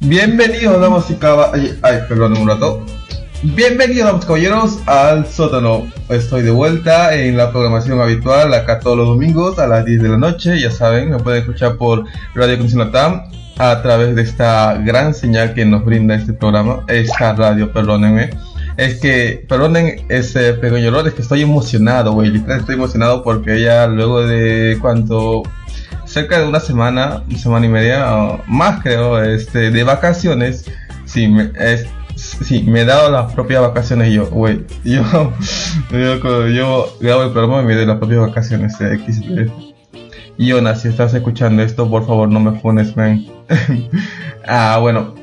Bienvenidos, damas y caballeros. Ay, perdón, un rato. Bienvenidos, caballeros, al sótano. Estoy de vuelta en la programación habitual, acá todos los domingos a las 10 de la noche. Ya saben, me pueden escuchar por Radio Latam a través de esta gran señal que nos brinda este programa, esta radio, perdónenme. Es que, perdonen ese pequeño error, es que estoy emocionado, güey. Estoy emocionado porque ya luego de cuánto cerca de una semana, semana y media, más creo, este, de vacaciones, sí, me, es, sí, me he dado las propias vacaciones yo, güey, yo, yo, yo grabo el programa y me doy las propias vacaciones, eh, X, eh. Jonas, si estás escuchando esto, por favor no me funes, man. ah, bueno,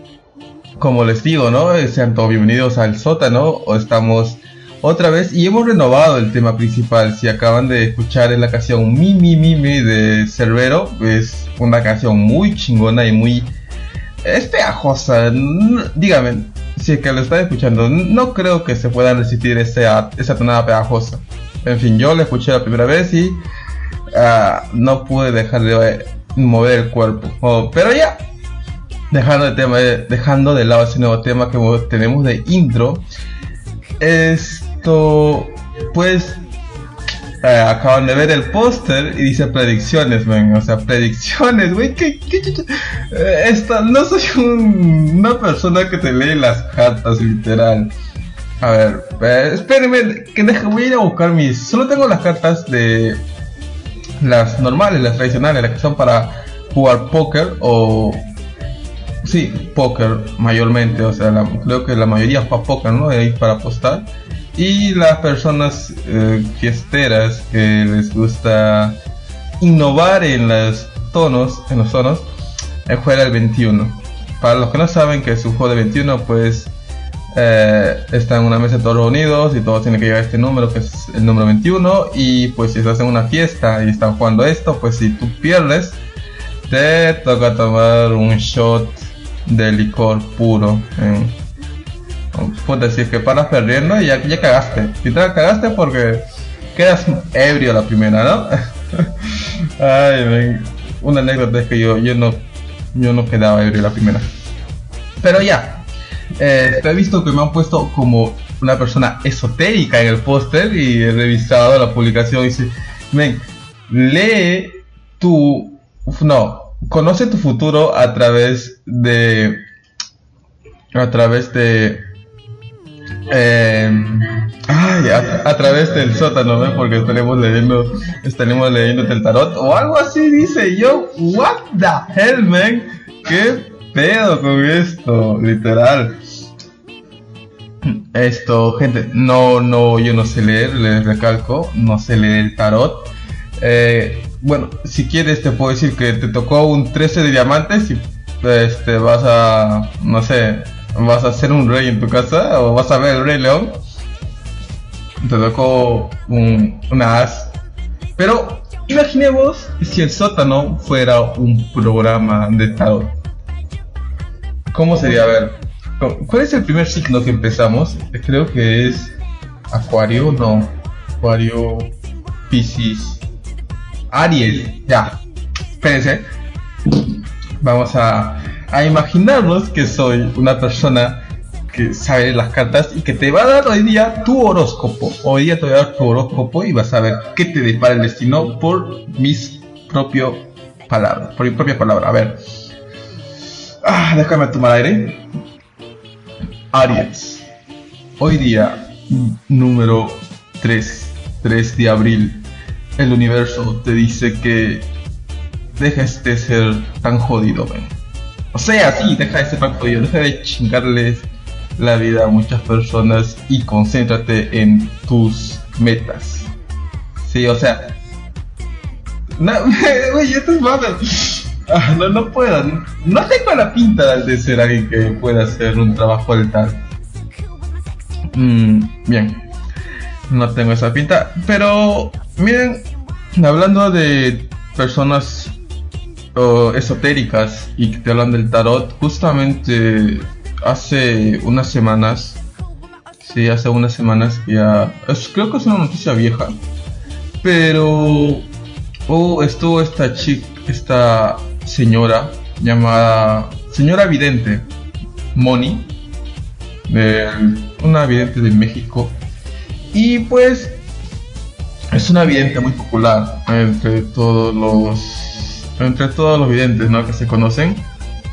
como les digo, ¿no? Sean todos bienvenidos al sótano, estamos otra vez y hemos renovado el tema principal. Si acaban de escuchar en la canción Mi Mi Mi Mi de Cerbero, es una canción muy chingona y muy es pegajosa. Dígame, si es que lo están escuchando, no creo que se puedan resistir esa, esa tonada pegajosa. En fin, yo la escuché la primera vez y ah, no pude dejar de mover el cuerpo. Oh, pero ya, dejando de, tema, dejando de lado ese nuevo tema que tenemos de intro, esto, pues, eh, acaban de ver el póster y dice predicciones, man. O sea, predicciones, güey. ¿qué, qué chucha? Eh, esta, no soy un- una persona que te lee las cartas, literal. A ver, eh, espérenme, que deje, voy a ir a buscar mis. Solo tengo las cartas de las normales, las tradicionales, las que son para jugar póker o Sí, póker mayormente, o sea, la- creo que la mayoría juega póker, ¿no? Ahí para apostar. Y las personas eh, fiesteras que les gusta innovar en los tonos, en los tonos, juega el 21. Para los que no saben que es un juego de 21, pues eh, está en una mesa todos reunidos y todos tienen que llegar a este número, que es el número 21. Y pues si estás en una fiesta y están jugando esto, pues si tú pierdes, te toca tomar un shot de licor puro. Puedes decir que paras perdiendo ya, ya cagaste. Y te cagaste porque quedas ebrio la primera, ¿no? Ay, men. una anécdota es que yo, yo no yo no quedaba ebrio la primera. Pero ya, eh, he visto que me han puesto como una persona esotérica en el póster y he revisado la publicación y dice, lee tu, no, conoce tu futuro a través de, a través de, a, a través del sótano, ¿no? Porque estaremos leyendo, estaremos leyendo el tarot o algo así dice yo, what the hell, man, qué pedo con esto, literal. Esto, gente, no, no, yo no sé leer, les recalco, no sé leer el tarot. Eh, bueno, si quieres te puedo decir que te tocó un 13 de diamantes y este, vas a, no sé, vas a ser un rey en tu casa o vas a ver el rey león. Te tocó un, una as. Pero imaginemos si el sótano fuera un programa de tarot. ¿Cómo sería? A ver, ¿cuál es el primer signo que empezamos? Creo que es Acuario, no. Acuario, Piscis, Aries, ya. Espérense. Vamos a, a imaginarnos que soy una persona que sabe las cartas y que te va a dar hoy día tu horóscopo. Hoy día te voy a dar tu horóscopo y vas a ver qué te depara el destino por mis propias palabras, por mi propia palabra. A ver. Ah, déjame tomar aire. Aries. Hoy día, número 3, 3 de abril, el universo te dice que dejes de ser tan jodido, ven. O sea, sí, deja de ser jodido, deja de chingarles la vida a muchas personas y concéntrate en tus metas. Sí, o sea. No, güey, esto es. Ah, no, no puedo. No tengo la pinta de ser alguien que pueda hacer un trabajo del tal. Mm, bien, no tengo esa pinta, pero miren, hablando de personas esotéricas y que te hablan del tarot, justamente hace unas semanas, sí, hace unas semanas ya, es- creo que es una noticia vieja, pero oh, estuvo esta chica, esta señora llamada señora vidente, Moni, de- una vidente de México, y pues es una vidente muy popular entre todos los entre todos los videntes ¿no? que se conocen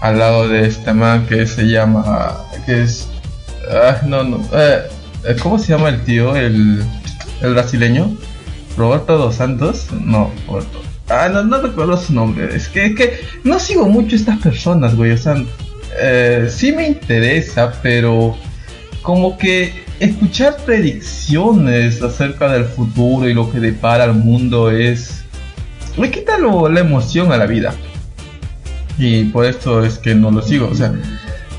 al lado de este man que se llama que es ah, no no eh, cómo se llama el tío el el brasileño Roberto dos Santos no Roberto ah no no recuerdo su nombre es que es que no sigo mucho estas personas güey o sea eh, sí me interesa pero como que escuchar predicciones acerca del futuro y lo que depara al mundo es le quita lo- la emoción a la vida. Y por esto es que no lo sigo o sea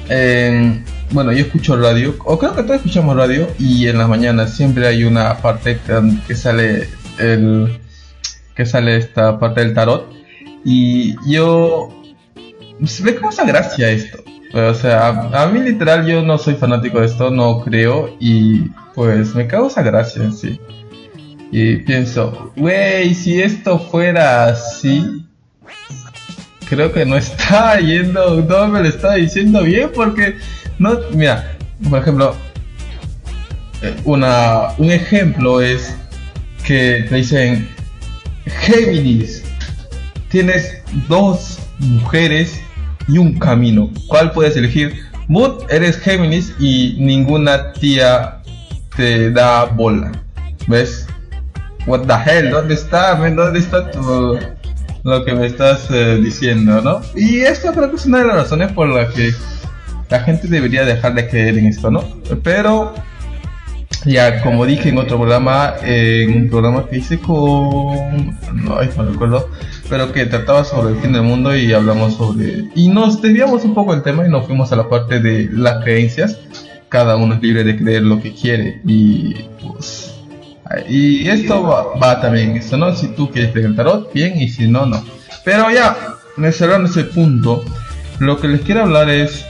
en- bueno yo escucho radio o creo que todos escuchamos radio y en las mañanas siempre hay una parte que, sale el que sale esta parte del tarot. Y yo me causa gracia esto o sea, a, a mí literal yo no soy fanático de esto, no creo y pues me causa gracia en sí. Y pienso, wey, si esto fuera así, creo que no está yendo, no me lo está diciendo bien porque no, mira, por ejemplo, eh, una, un ejemplo es que te dicen, Géminis, tienes dos mujeres y un camino. ¿Cuál puedes elegir? Mood, eres Géminis y ninguna tía te da bola. ¿Ves? What the hell? ¿Dónde está? men? ¿Dónde está tu, lo que me estás eh, diciendo, no? Y esto creo que es una de las razones por las que la gente debería dejar de creer en esto, ¿no? Pero ya, como dije en otro programa, eh, en un programa que hice con. No, no recuerdo, pero que trataba sobre el fin del mundo y hablamos sobre. Y nos desviamos un poco del tema y nos fuimos a la parte de las creencias. Cada uno es libre de creer lo que quiere y pues. Y esto va, también esto, ¿no? Si tú quieres creer el tarot, bien, y si no, no. Pero ya, cerrando ese punto, lo que les quiero hablar es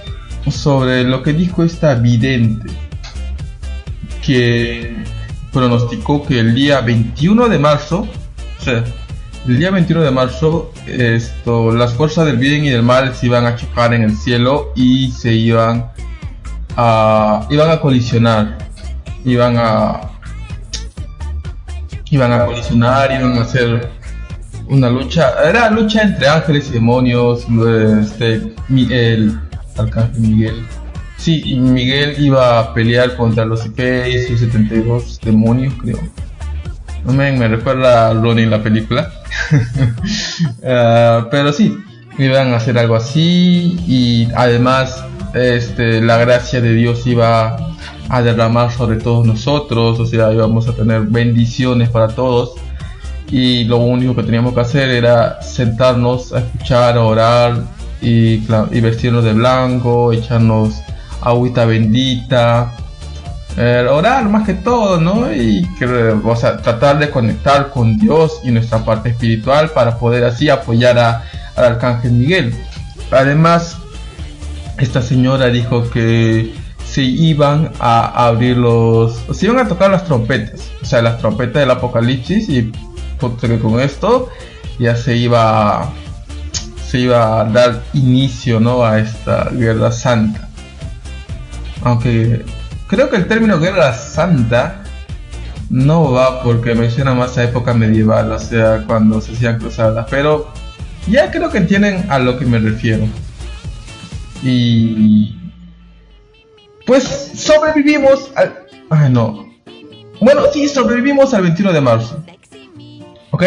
sobre lo que dijo esta vidente que pronosticó que el día 21 de marzo, o sea, el día 21 de marzo, esto, las fuerzas del bien y del mal se iban a chocar en el cielo y se iban a, iban a colisionar, iban a, iban a colisionar, iban a hacer una lucha, era lucha entre ángeles y demonios, este, el arcángel Miguel Sí, y Miguel iba a pelear contra los IP y sus 72 demonios, creo. No me, me recuerda a Ronnie en la película. Ah, pero sí, iban a hacer algo así y además este, la gracia de Dios iba a derramar sobre todos nosotros, o sea, íbamos a tener bendiciones para todos y lo único que teníamos que hacer era sentarnos a escuchar, a orar y, vestirnos de blanco, echarnos agüita bendita, eh, orar más que todo, ¿no? Y tratar de conectar con Dios y nuestra parte espiritual para poder así apoyar a- al arcángel Miguel. Además, esta señora dijo que se iban a abrir los, se iban a tocar las trompetas, o sea, las trompetas del apocalipsis y con esto ya se iba se iba a dar inicio, ¿no? A esta guerra santa. Aunque creo que el término guerra santa no va porque menciona más a época medieval, o sea, cuando se hacían cruzadas, pero ya creo que entienden a lo que me refiero. Y pues sobrevivimos al... Ay, no. Bueno, sí, sobrevivimos al 21 de marzo. ¿Ok?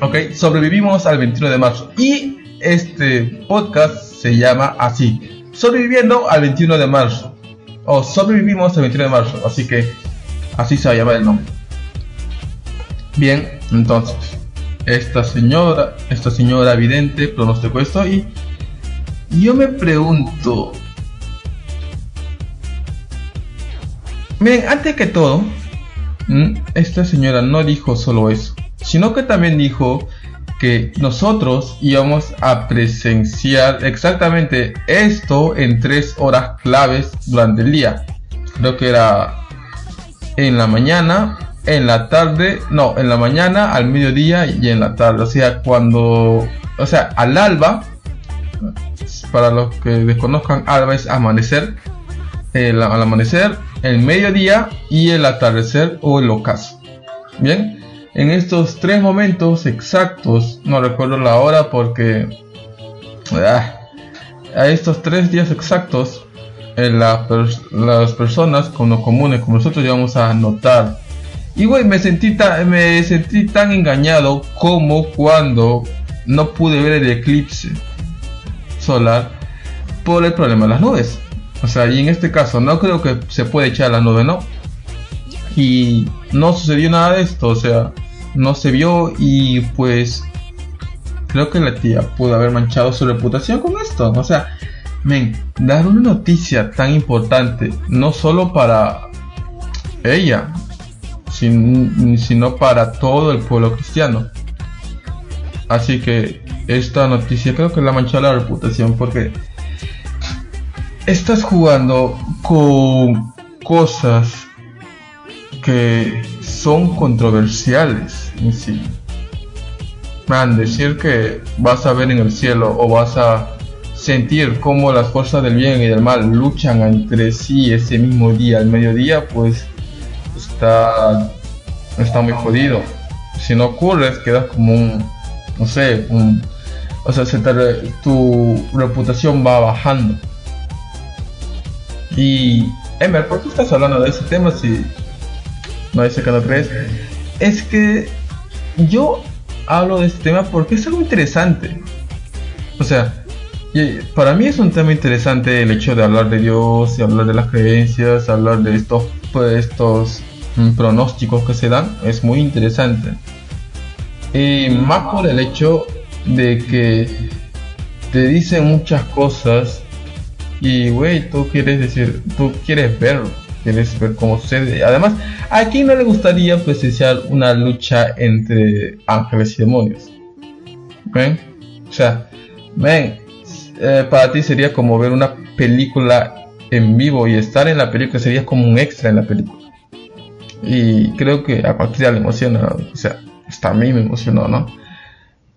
Ok, sobrevivimos al 21 de marzo. Y este podcast se llama así. Sobreviviendo al 21 de marzo. O sobrevivimos al 21 de marzo. Así que así se va a llamar el nombre. Bien, entonces. Esta señora, esta señora vidente pronosticó esto y yo me pregunto, Miren, antes que todo, esta señora no dijo solo eso, sino que también dijo que nosotros íbamos a presenciar exactamente esto en tres horas claves durante el día. Creo que era en la mañana, en la tarde, no, en la mañana, al mediodía y en la tarde. O sea, cuando, o sea, al alba, para los que desconozcan, alba es amanecer, el, al amanecer, el mediodía y el atardecer o el ocaso. Bien, en estos tres momentos exactos, no recuerdo la hora porque ah, a estos tres días exactos, en las personas con los comunes como nosotros íbamos a notar. Y güey, me sentí tan engañado como cuando no pude ver el eclipse solar por el problema de las nubes. O sea, y en este caso no creo que se puede echar la nube, ¿no? Y no sucedió nada de esto, o sea, no se vio y pues creo que la tía pudo haber manchado su reputación con esto. O sea, men, dar una noticia tan importante, no solo para ella, sino para todo el pueblo cristiano. Así que esta noticia creo que la manchado la reputación porque estás jugando con cosas que son controversiales en sí. Man, decir que vas a ver en el cielo o vas a sentir cómo las fuerzas del bien y del mal luchan entre sí ese mismo día, al mediodía, pues está, está muy jodido. Si no ocurre, quedas como un, no sé, un, o sea, tu reputación va bajando. Y, Emer, ¿por qué estás hablando de ese tema si no dice que no crees, es que yo hablo de este tema porque es algo interesante. O sea, para mí es un tema interesante el hecho de hablar de Dios y hablar de las creencias, hablar de estos, pues, estos mm, pronósticos que se dan, es muy interesante. Y más por el hecho de que te dicen muchas cosas y, güey, tú quieres decir, tú quieres verlo quieres ver cómo sucede. Además, ¿a quién no le gustaría presenciar una lucha entre ángeles y demonios? ¿Ven? O sea, ven, eh, para ti sería como ver una película en vivo y estar en la película sería como un extra en la película. Y creo que a cualquiera le emociona, o sea, hasta a mí me emocionó, ¿no?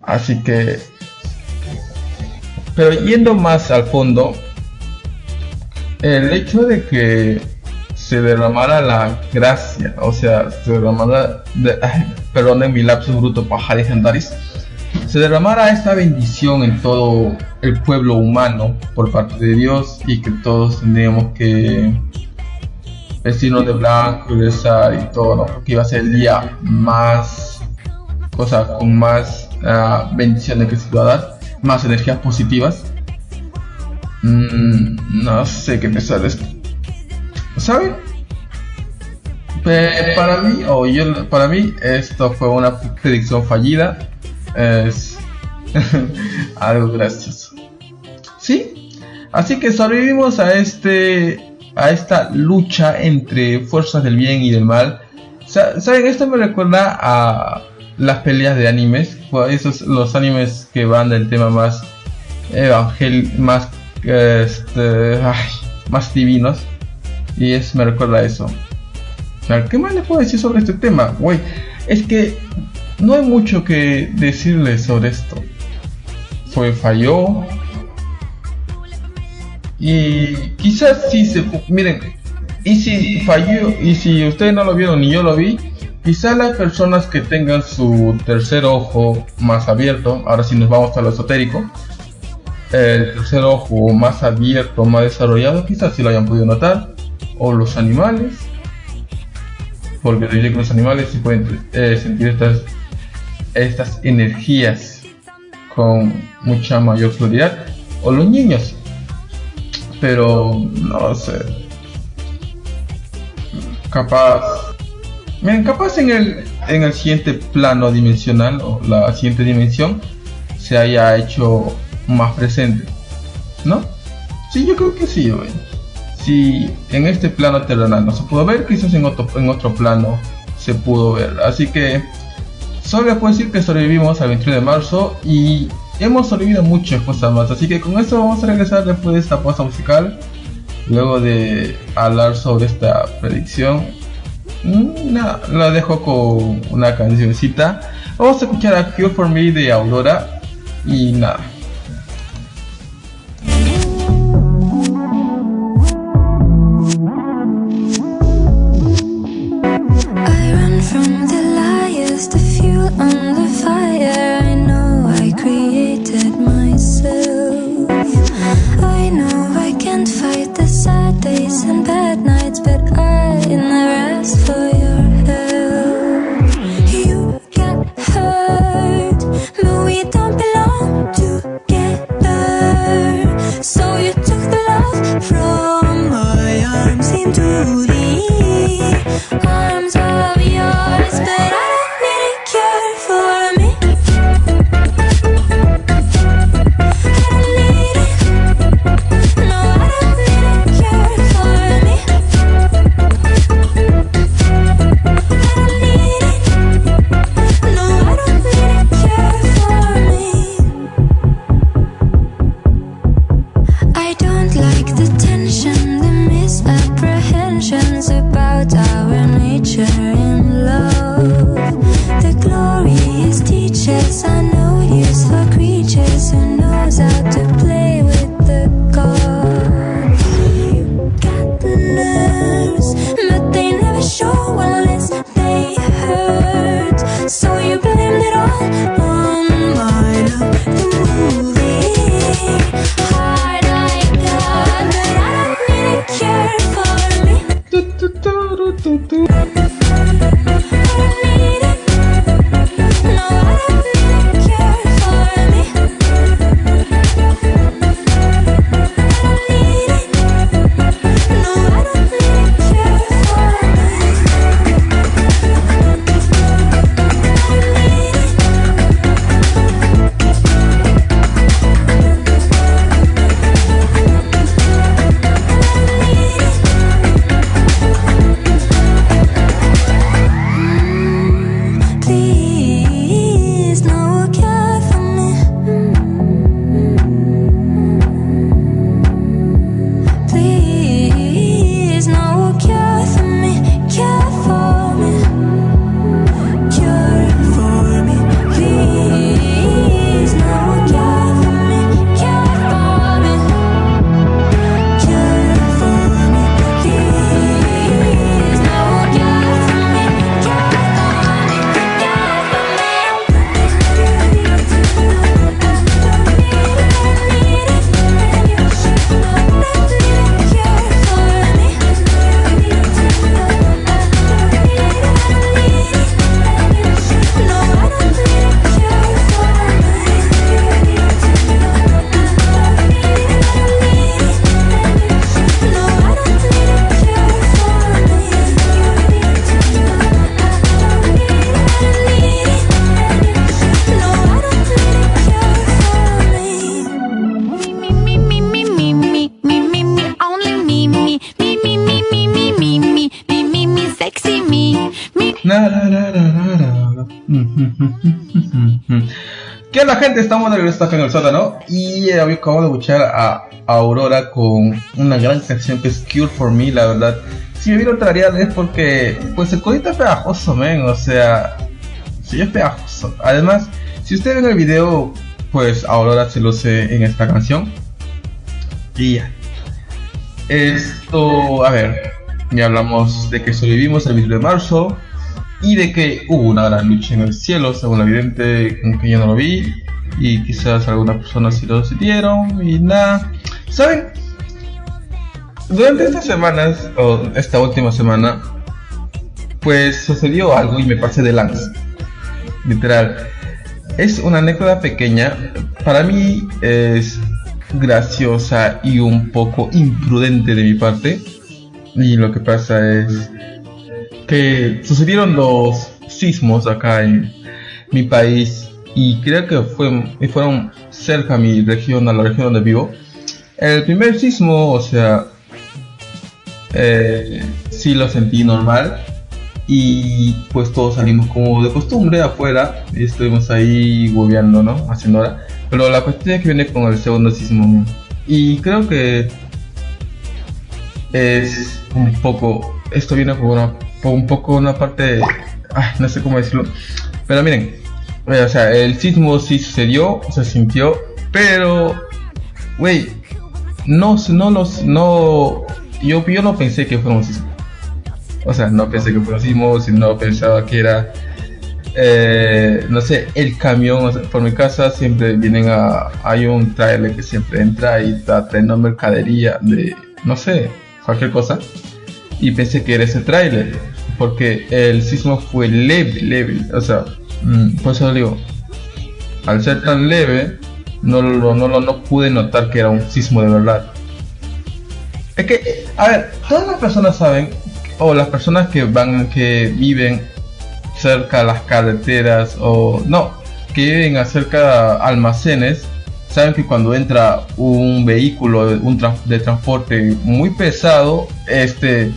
Así que... Pero yendo más al fondo, el hecho de que se derramara la gracia, o sea, se derramara, de, mi lapsus bruto, paja legendaris, se derramara esta bendición en todo el pueblo humano por parte de Dios y que todos tendríamos que vestirnos de blanco, rezar y todo, ¿no? Iba a ser el día más, sea, con más uh, bendiciones que se a dar, más energías positivas. Mm, no sé qué pensar de esto. ¿Saben? para mí, o yo, para mí, esto fue una predicción fallida. Es algo gracioso. ¿Sí? Así que sobrevivimos a este a esta lucha entre fuerzas del bien y del mal. ¿Saben? Esto me recuerda a las peleas de animes. Esos los animes que van del tema más evangel más este, más divinos. Y es me recuerda a eso. ¿qué más le puedo decir sobre este tema? Güey, es que no hay mucho que decirle sobre esto. Fue falló. Y quizás si se... Miren, y si falló, y si ustedes no lo vieron ni yo lo vi, quizás las personas que tengan su tercer ojo más abierto, ahora si nos vamos a lo esotérico, el tercer ojo más abierto, más desarrollado, quizás si lo hayan podido notar, o los animales, porque que los animales sí pueden eh, sentir estas, estas energías con mucha mayor claridad, o los niños, pero no sé, capaz, miren, capaz en el, en el siguiente plano dimensional o la siguiente dimensión se haya hecho más presente, ¿no? Sí, yo creo que sí, si en este plano terrenal no se pudo ver, quizás en otro, en otro plano se pudo ver. Así que solo les puedo decir que sobrevivimos al 21 de marzo y hemos sobrevivido muchas cosas más. Así que con esto vamos a regresar después de esta pausa musical. Luego de hablar sobre esta predicción, mm, nada, la dejo con una cancioncita. Vamos a escuchar a Cure for Me de Aurora y nada. Estamos de regreso acá en el sótano y eh, de escuchar a Aurora con una gran canción que es Cure for Me, la verdad. Si me vieron tutorial es porque pues el codito es pegajoso, men, o sea, sí es pegajoso. Además, si ustedes ven el video, pues Aurora se luce en esta canción. Y ya. Esto, a ver, ya hablamos de que sobrevivimos el 20 de marzo y de que hubo una gran lucha en el cielo, según la evidente, aunque yo no lo vi, y quizás algunas personas sí lo sintieron, y nada. ¿Saben? Durante estas semanas, o esta última semana, pues sucedió algo y me pasé de lanza. Literal. Es una anécdota pequeña, para mí es graciosa y un poco imprudente de mi parte. Y lo que pasa es que sucedieron dos sismos acá en mi país y creo que fue, fueron cerca a mi región, a la región donde vivo. El primer sismo, o sea, eh, sí lo sentí normal y pues todos salimos como de costumbre afuera y estuvimos ahí hueveando, ¿no? Haciendo hora. Pero la cuestión es que viene con el segundo sismo y creo que es un poco, esto viene por, una, por un poco una parte, ay, no sé cómo decirlo, pero miren, o sea, el sismo sí sucedió, se sintió, pero, güey, no, no los, no, yo, yo no pensé que fuera un sismo. O sea, no pensé que fuera un sismo, sino pensaba que era, eh, no sé, el camión, por mi casa siempre vienen a, hay un trailer que siempre entra y está trayendo mercadería de, no sé, cualquier cosa. Y pensé que era ese trailer, porque el sismo fue leve, leve, o sea, por eso digo, al ser tan leve, no lo, no, no pude notar que era un sismo de verdad. Es que, a ver, todas las personas saben, o las personas que van, que viven cerca de las carreteras, o no, que viven cerca de almacenes, saben que cuando entra un vehículo un de transporte muy pesado, este,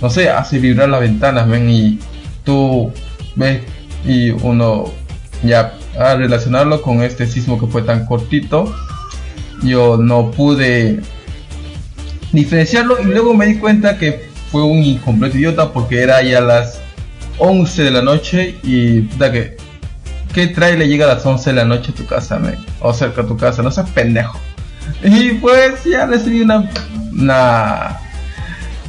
no sé, hace vibrar las ventanas, ven, y tú ves, y uno ya a relacionarlo con este sismo que fue tan cortito, yo no pude diferenciarlo y luego me di cuenta que fue un incompleto idiota porque era ya las 11 de la noche y da que ¿qué le llega a las 11 de la noche a tu casa, O cerca de tu casa, no seas pendejo. Y pues ya recibí una, una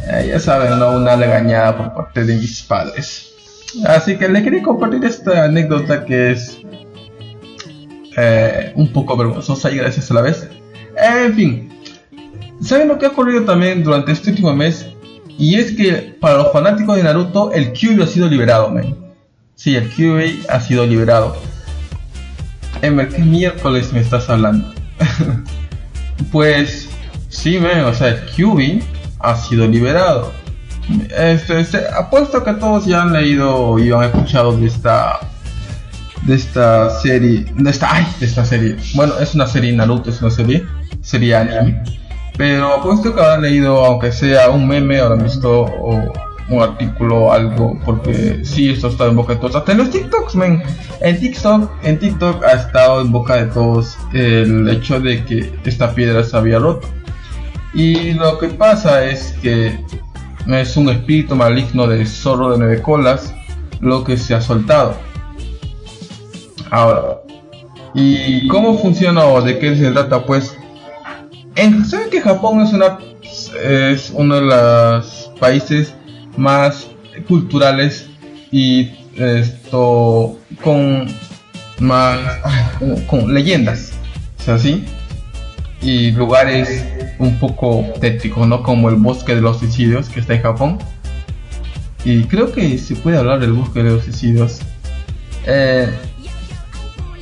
eh, ya saben, ¿no? una legañada por parte de mis padres. Así que le quería compartir esta anécdota que es eh, un poco vergonzosa y gracias a la vez. En fin, ¿saben lo que ha ocurrido también durante este último mes? Y es que para los fanáticos de Naruto, el Kyuubi ha sido liberado, men. Sí, el Kyuubi ha sido liberado. Emer, ¿qué miércoles me estás hablando? pues, sí, men, o sea, el Kyuubi ha sido liberado. Este, este, apuesto que todos ya han leído y han escuchado de esta de esta serie, de esta, ay, de esta serie. Bueno, es una serie Naruto, es una serie, sería anime. Pero puesto que habrán leído, aunque sea un meme, habrán visto o, un artículo algo, porque sí, esto está en boca de todos. Hasta en los TikToks, men. En TikTok, en TikTok ha estado en boca de todos el hecho de que esta piedra se había roto. Y lo que pasa es que es un espíritu maligno de zorro de nueve colas lo que se ha soltado. Ahora, ¿y cómo funciona o de qué se trata? Pues, en, ¿saben que Japón es, una, es uno de los países más culturales y esto con más con leyendas, o sea, ¿sí? y lugares un poco tétricos, ¿no? Como el bosque de los suicidios que está en Japón. Y creo que se puede hablar del bosque de los suicidios. Eh,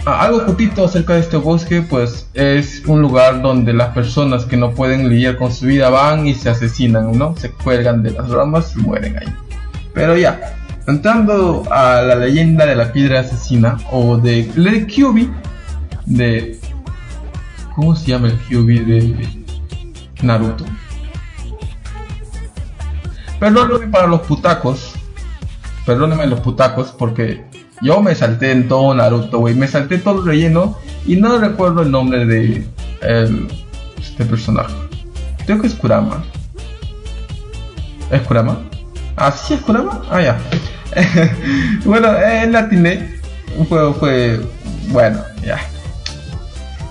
algo cortito acerca de este bosque, pues es un lugar donde las personas que no pueden lidiar con su vida van y se asesinan, ¿no? Se cuelgan de las ramas y mueren ahí. Pero ya, entrando a la leyenda de la piedra asesina o de Lady Kyubi, de... ¿Cómo se llama el Kyubi de Naruto? Perdónenme para los putacos, perdónenme los putacos porque yo me salté en todo Naruto, güey. Me salté todo el relleno y no recuerdo el nombre de este personaje. Creo que es Kurama. ¿Es Kurama? ¿Ah, sí es Kurama? Ah, ya. bueno, en latiné fue, fue. Bueno, ya.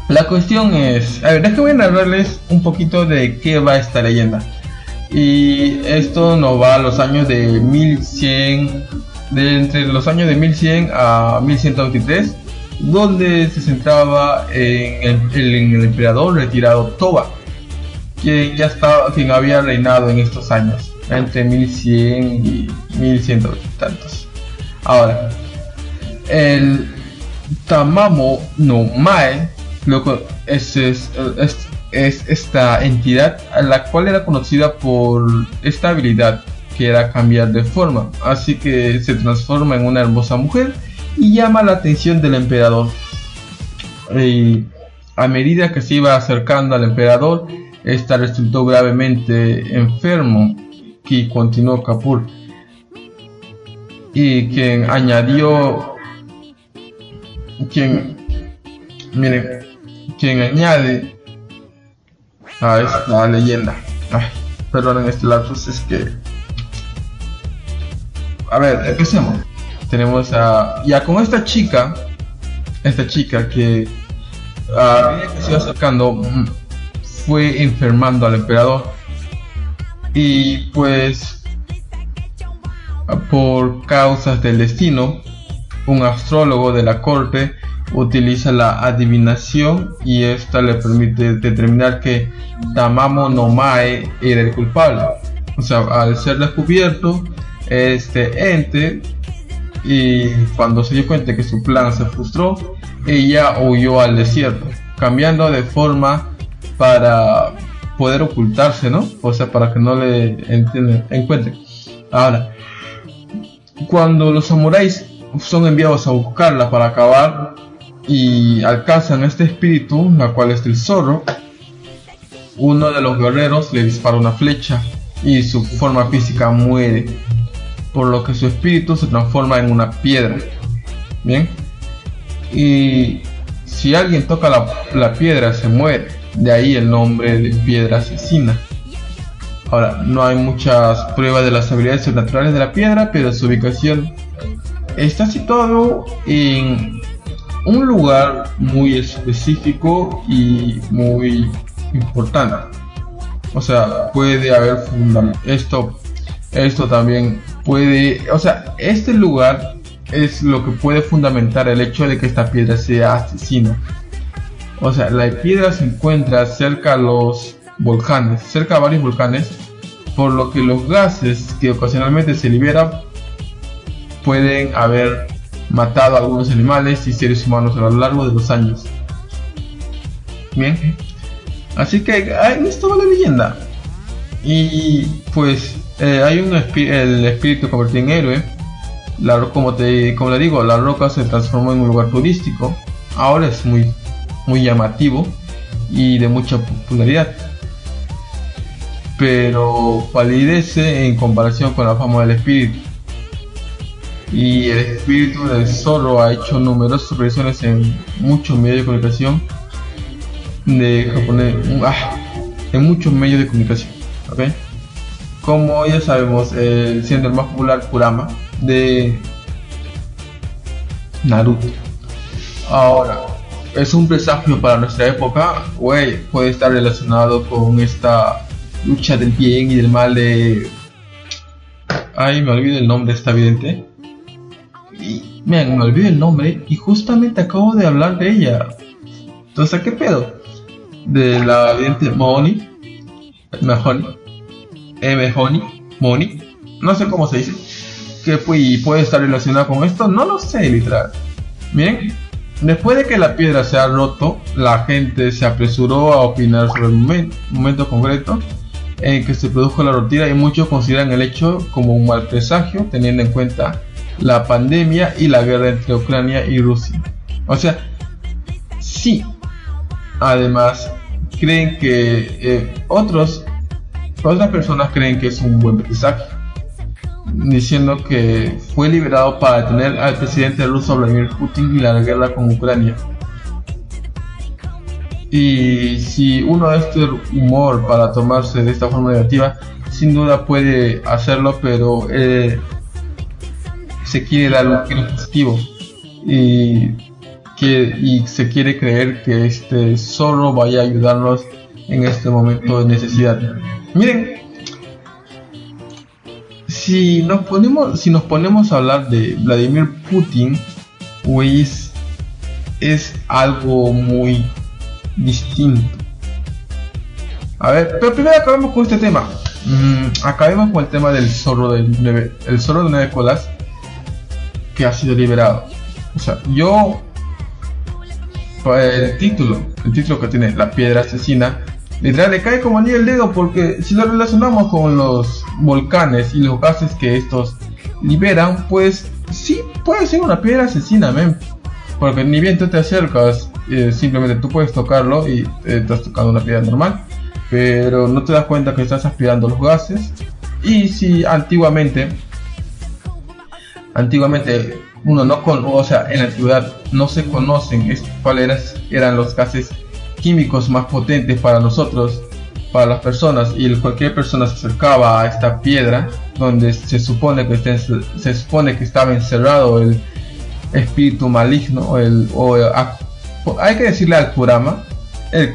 La cuestión es. A ver, déjenme narrarles un poquito de qué va esta leyenda. Y esto nos va a los años de 1100 de entre los años de 1100 a 1123, donde se centraba en el, emperador retirado Toba, quien ya estaba, quien había reinado en estos años, entre 1100 y 1100 tantos. Ahora, el Tamamo no Mae es, es, es, esta entidad a la cual era conocida por esta habilidad que era cambiar de forma, así que se transforma en una hermosa mujer y llama la atención del emperador. Y a medida que se iba acercando al emperador, esta resultó gravemente enfermo y continuó Kapoor. Y quien añadió, quien, miren, quien añade a esta leyenda. Ay, perdonen este lapsus, es que. A ver, empecemos. Tenemos a. Ya con esta chica, esta chica que que se iba acercando, mm, fue enfermando al emperador. Y pues, por causas del destino, un astrólogo de la corte utiliza la adivinación y esta le permite determinar que Tamamo no Mae era el culpable. O sea, al ser descubierto, este ente y cuando se dio cuenta que su plan se frustró, ella huyó al desierto, cambiando de forma para poder ocultarse, ¿no? O sea, para que no le encuentren. Ahora, cuando los samuráis son enviados a buscarla para acabar y alcanzan este espíritu, la cual es el zorro, uno de los guerreros le dispara una flecha y su forma física muere, por lo que su espíritu se transforma en una piedra. Bien, y si alguien toca la, piedra se muere. De ahí el nombre de piedra asesina. Ahora, no hay muchas pruebas de las habilidades naturales de la piedra, pero su ubicación está situado en un lugar muy específico y muy importante. O sea, puede haber. Esto, esto también puede, o sea, este lugar es lo que puede fundamentar el hecho de que esta piedra sea asesina. O sea, la piedra se encuentra cerca a los volcanes, cerca a varios volcanes, por lo que los gases que ocasionalmente se liberan pueden haber matado a algunos animales y seres humanos a lo largo de los años. Bien, así que ahí estaba la leyenda. Y pues eh, hay un el espíritu convertido en héroe la, como, te, como le digo, la roca se transformó en un lugar turístico. Ahora es muy, muy llamativo y de mucha popularidad. Pero palidece en comparación con la fama del espíritu. Y el espíritu del zorro ha hecho numerosas apariciones en muchos medios de comunicación de japonés, ah, en muchos medios de comunicación. Como ya sabemos, siendo el más popular Kurama, de Naruto. Ahora, es un presagio para nuestra época, güey, puede estar relacionado con esta lucha del bien y del mal de... Ay, me olvido el nombre de esta vidente. Y, me olvido el nombre y justamente acabo de hablar de ella. Entonces, ¿qué pedo? De la vidente Moni. Mahoney. M. Moni. No sé cómo se dice que puede estar relacionado con esto, no lo sé, literal. Bien, después de que la piedra se ha roto, la gente se apresuró a opinar sobre el momento, concreto en que se produjo la ruptura y muchos consideran el hecho como un mal presagio, teniendo en cuenta la pandemia y la guerra entre Ucrania y Rusia. O sea, sí. Además, creen que eh, otros, otras personas creen que es un buen presagio diciendo que fue liberado para detener al presidente ruso Vladimir Putin y la guerra con Ucrania. Y si uno da este humor para tomarse de esta forma negativa, sin duda puede hacerlo, pero eh, se quiere dar un giro positivo y, que, y se quiere creer que este solo vaya a ayudarnos en este momento de necesidad. Miren, si nos ponemos, si nos ponemos a hablar de Vladimir Putin, pues es algo muy distinto. A ver, pero primero acabemos con este tema. Mm, acabemos con el tema del zorro del el zorro de nueve colas que ha sido liberado. O sea, yo el título, el título que tiene La piedra asesina literal le cae como anillo el dedo porque si lo relacionamos con los volcanes y los gases que estos liberan, pues sí puede ser una piedra asesina, men. Porque ni bien tú te acercas, eh, simplemente tú puedes tocarlo y estás tocando una piedra normal, pero no te das cuenta que estás aspirando los gases Y si antiguamente, antiguamente uno no con, o sea, en la antigüedad no se conocen cuáles eran los gases químicos más potentes para nosotros, para las personas, y cualquier persona se acercaba a esta piedra donde se supone que se supone que estaba encerrado el espíritu maligno el o, hay que decirle al Kurama el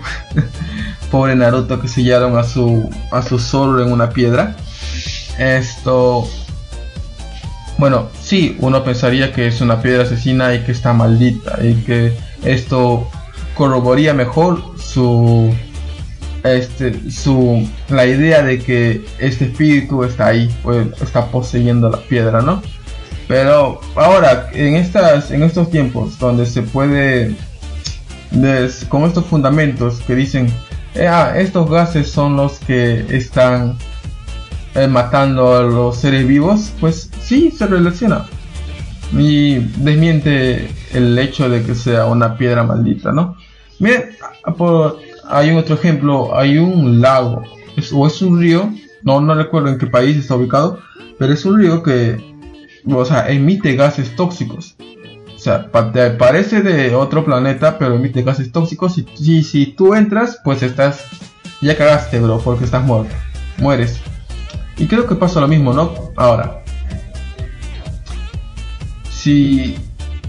pobre Naruto que sellaron a su a su Zoro en una piedra. Esto bueno sí uno pensaría que es una piedra asesina y que está maldita y que esto corroboraría mejor su este su la idea de que este espíritu está ahí pues, está poseyendo la piedra no pero ahora en estas en estos tiempos donde se puede con estos fundamentos que dicen eh, ah, estos gases son los que están eh, matando a los seres vivos pues sí se relaciona y desmiente el hecho de que sea una piedra maldita no miren por hay otro ejemplo, hay un lago, o es un río, no, no recuerdo en qué país está ubicado, pero es un río que, o sea, emite gases tóxicos. O sea, parece de otro planeta, pero emite gases tóxicos. Y si, si tú entras, pues estás, ya cagaste, bro, porque estás muerto, mueres. Y creo que pasa lo mismo, ¿no? Ahora, si,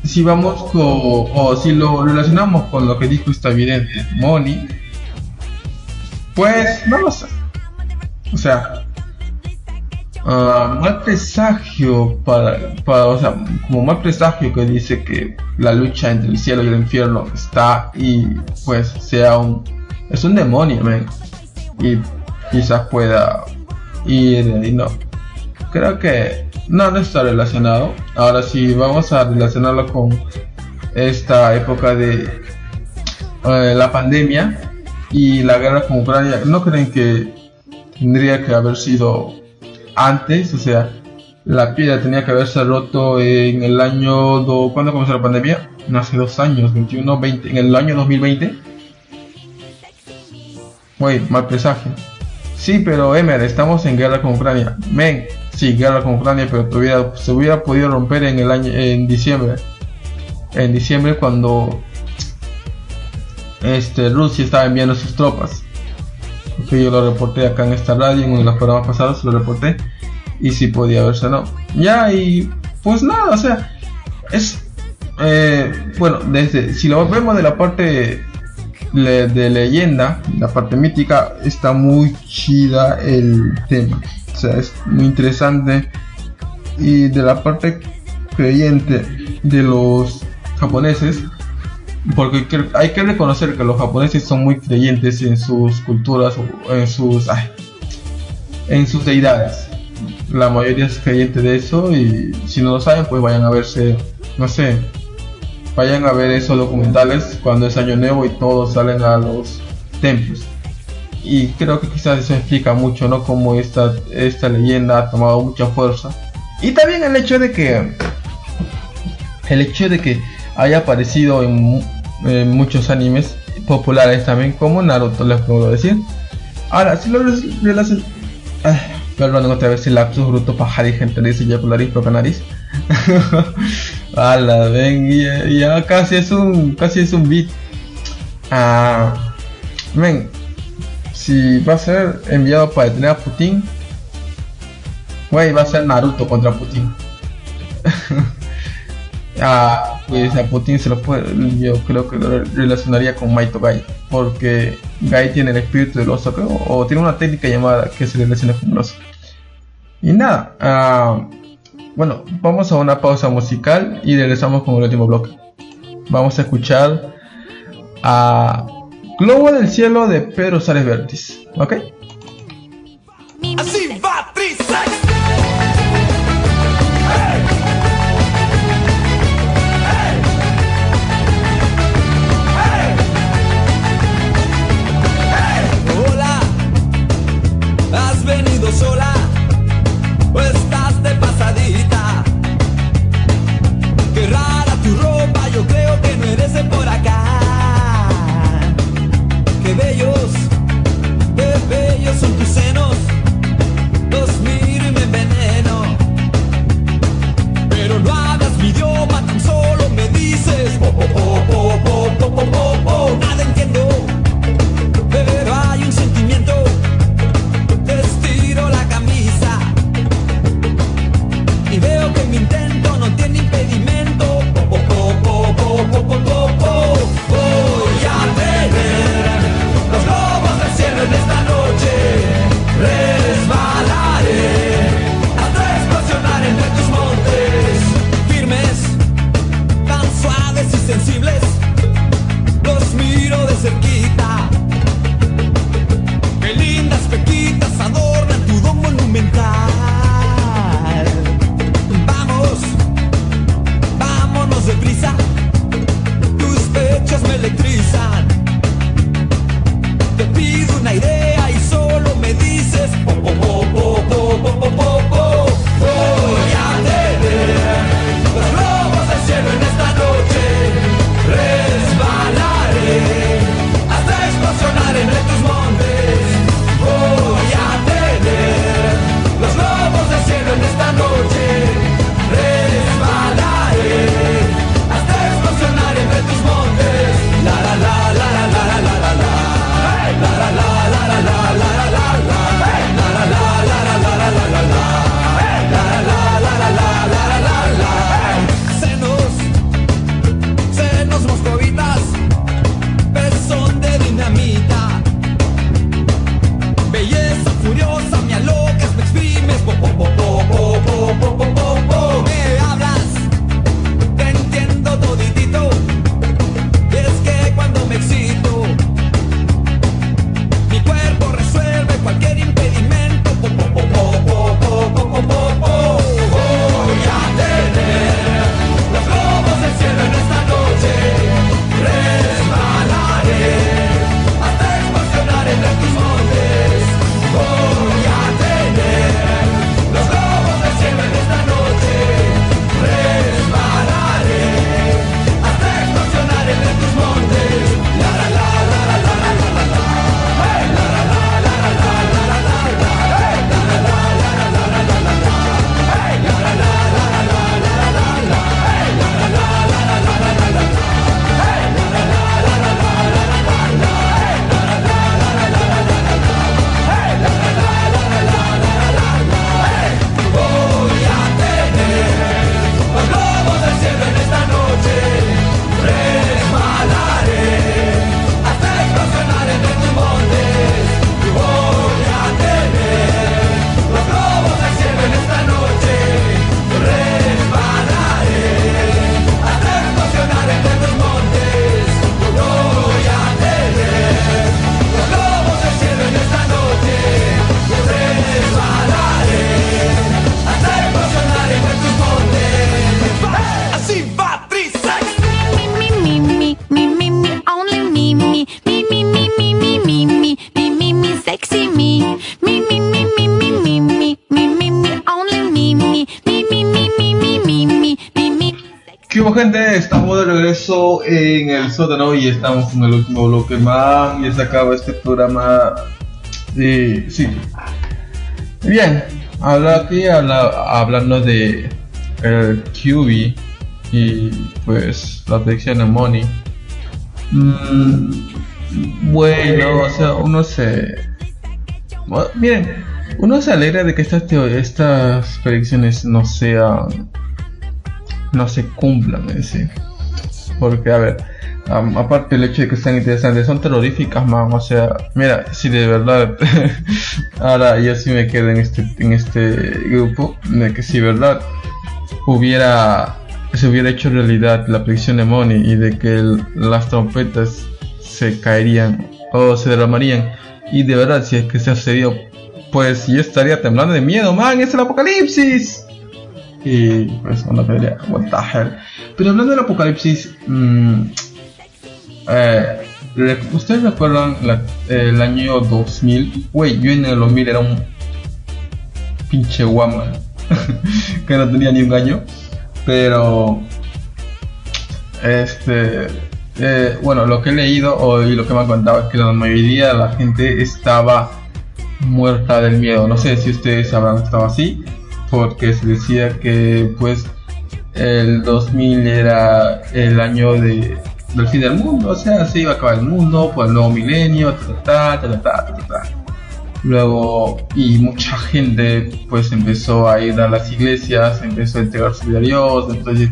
si vamos con, o si lo relacionamos con lo que dijo esta evidente Moni, pues no lo sé. O sea, uh, mal presagio para, para, o sea, como mal presagio que dice que la lucha entre el cielo y el infierno está y pues sea un, es un demonio, man. Y quizás pueda y no. Creo que no, está relacionado. Ahora sí, vamos a relacionarlo con esta época de uh, la pandemia y la guerra con Ucrania, ¿no creen que tendría que haber sido antes? O sea, la piedra tenía que haberse roto en el año... Do... ¿Cuándo comenzó la pandemia? Hace dos años, 21, 20, en el año 2020. Uy, mal presagio. Sí, pero Emer, estamos en guerra con Ucrania. Men, sí, guerra con Ucrania, pero se hubiera podido romper en el año, en diciembre. En diciembre cuando este, Rusia estaba enviando sus tropas. porque yo lo reporté acá en esta radio, en uno de los programas pasados lo reporté. Y si podía verse no. Ya, y pues nada, o sea, es. Eh, bueno, desde. Si lo vemos de la parte de leyenda, la parte mítica, está muy chida el tema. O sea, es muy interesante. Y de la parte creyente de los japoneses, porque hay que reconocer que los japoneses son muy creyentes en sus culturas o en sus en sus deidades la mayoría es creyente de eso y si no lo saben pues vayan a verse no sé vayan a ver esos documentales cuando es año nuevo y todos salen a los templos y creo que quizás eso explica mucho no como esta esta leyenda ha tomado mucha fuerza y también el hecho de que el hecho de que haya aparecido en, muchos animes populares también, como Naruto, les puedo decir. Ahora, si lo relacionan. Perdón, otra vez el lapsus bruto pajari gente dice ya por nariz, propia nariz. Ala, ven, ya, ya, casi es un casi es un beat. Ah, ven, si va a ser enviado para detener a Putin, güey, va a ser Naruto contra Putin. Ah, pues a Putin se lo puede, yo creo que lo relacionaría con Maito Gai, porque Gai tiene el espíritu del oso, o tiene una técnica llamada que se relaciona con el oso. Y nada, ah, bueno, vamos a una pausa musical y regresamos con el último bloque. Vamos a escuchar a Globo del Cielo de Pedro Sárez Vértiz, ¿ok? ¿Qué hubo gente? Estamos de regreso en el sótano y estamos en el último bloque más y se acaba este programa. Y sí. Bien, habla aquí habla, hablando de el QB y pues la predicción de Money. Mm, bueno, o sea, uno se. Bueno, miren, uno se alegra de que estas, estas predicciones no sean. No se cumplan, es decir. Porque, a ver, am- aparte del hecho de que sean interesantes, son terroríficas, man. O sea, mira, si de verdad. ahora yo sí me quedo en este, en este grupo, de que si de verdad hubiera se hubiera hecho realidad la predicción de Money y de que el- las trompetas se caerían o se derramarían y de verdad si es que se ha sucedido pues yo estaría temblando de miedo man es el apocalipsis y pues uno quedaría what the hell. Pero hablando del apocalipsis mm, eh, ustedes recuerdan el año 2000 güey yo en el 2000 era un pinche guama que no tenía ni un año pero este eh, bueno lo que he leído y lo que me han contado es que la mayoría de la gente estaba muerta del miedo. No sé si ustedes habrán estado así porque se decía que pues el 2000 era el año de, del fin del mundo o sea se iba a acabar el mundo por el nuevo milenio ta, ta, ta, ta, ta. Luego, y mucha gente pues empezó a ir a las iglesias, empezó a entregar su vida a Dios, entonces,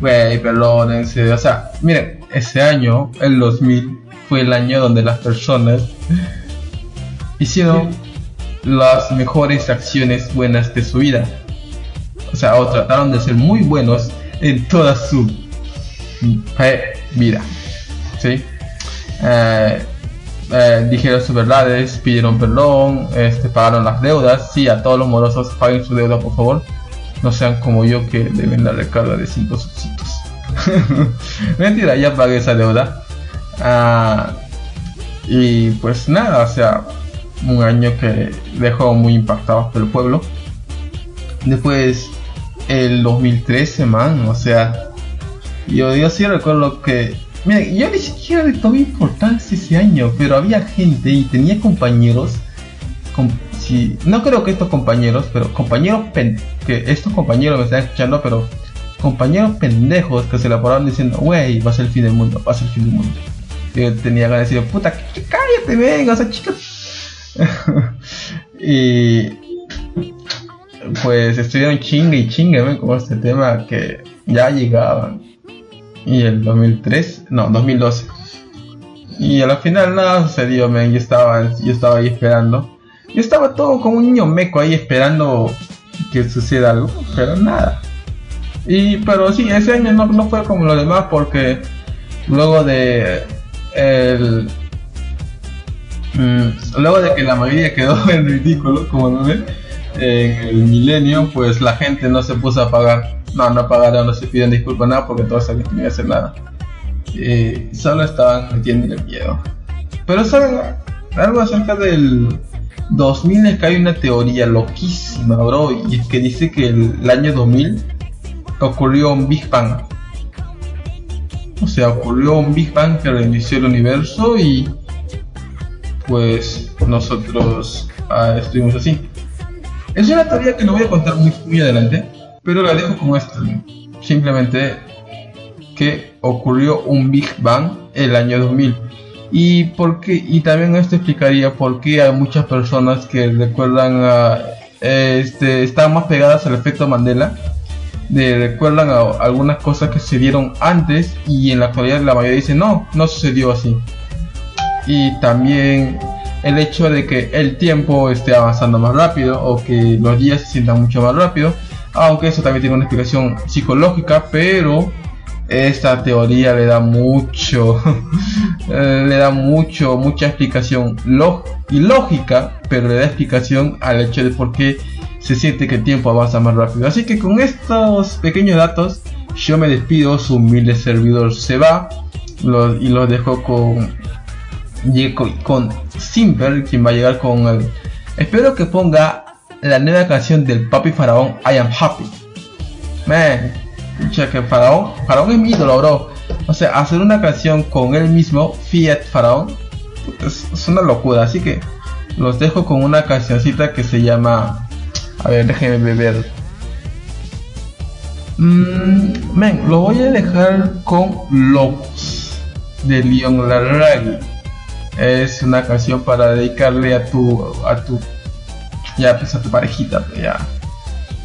güey, perdónense, o sea, miren, ese año, el 2000, fue el año donde las personas hicieron las mejores acciones buenas de su vida. O sea, o trataron de ser muy buenos en toda su vida. ¿Sí? Eh, eh, dijeron sus verdades, pidieron perdón, este, pagaron las deudas. Sí, a todos los morosos paguen su deuda, por favor. No sean como yo que deben la recarga de 5 subsidios. Mentira, ya pagué esa deuda. Ah, y pues nada, o sea, un año que dejó muy impactados por el pueblo. Después, el 2013, man, o sea, yo, yo sí recuerdo que. Mira, yo ni siquiera le tomé importancia ese año, pero había gente y tenía compañeros. com- si- no creo que estos compañeros, pero compañeros que estos compañeros me están escuchando, pero compañeros pendejos que se la diciendo, wey, va a ser el fin del mundo, va a ser el fin del mundo. Yo tenía ganas de decir, puta, c- cállate, venga, o. y pues estuvieron chingue y chingue con este tema que ya llegaban. Y el 2003, no, 2012. Y a la final nada sucedió. Yo estaba, yo estaba ahí esperando. Yo estaba todo como un niño meco ahí esperando que suceda algo, pero nada. Y pero sí, ese año no, no fue como los demás porque luego de el mm, luego de que la mayoría quedó en ridículo, como no ven, en el milenio, pues la gente no se puso a pagar. No, no pagaron, no se piden disculpas nada porque todos sabían que no iba a hacer nada. Eh, solo estaban metiéndole miedo. Pero saben algo acerca del 2000 es que hay una teoría loquísima, bro, y es que dice que el, el año 2000 ocurrió un Big Bang. O sea, ocurrió un Big Bang que reinició el universo y pues nosotros ah, estuvimos así. Es una teoría que no voy a contar muy, muy adelante, pero la dejo como esto. Simplemente que ocurrió un Big Bang el año 2000. Y, y también esto explicaría por qué hay muchas personas que recuerdan a, este, están más pegadas al efecto Mandela. De, recuerdan a algunas cosas que sucedieron antes y en la actualidad la mayoría dice no, no sucedió así. Y también el hecho de que el tiempo esté avanzando más rápido o que los días se sientan mucho más rápido, aunque eso también tiene una explicación psicológica, pero esta teoría le da mucho, eh, le da mucho, mucha explicación y lógica, pero le da explicación al hecho de por qué se siente que el tiempo avanza más rápido. Así que con estos pequeños datos, yo me despido, su humilde servidor se va y los dejo con, con, con Simper, quien va a llegar con el... Espero que ponga la nueva canción del Papi Faraón, I Am Happy. Man, que Faraón, Faraón es mi ídolo, bro. O sea, hacer una canción con él mismo, Fiat Faraón, es, una locura. Así que los dejo con una cancioncita que se llama. A ver, déjenme ver. Mm, lo voy a dejar con Locos de Leon Larragui. Es una canción para dedicarle a tu, a tu, ya pues a tu parejita, pues, ya,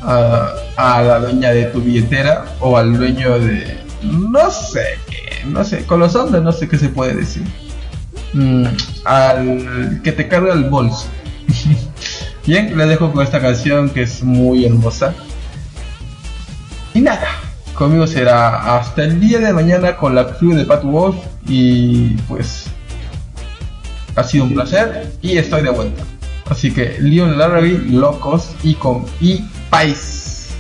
a, a la dueña de tu billetera o al dueño de, no sé qué, no sé, con los hombres no sé qué se puede decir. Mm, al que te carga el bolso. Bien, les dejo con esta canción que es muy hermosa. Y nada, conmigo será hasta el día de mañana con la crew de Pat Wolf y pues ha sido un placer y estoy de vuelta. Así que Leon Larrabee, Locos y con y Pais.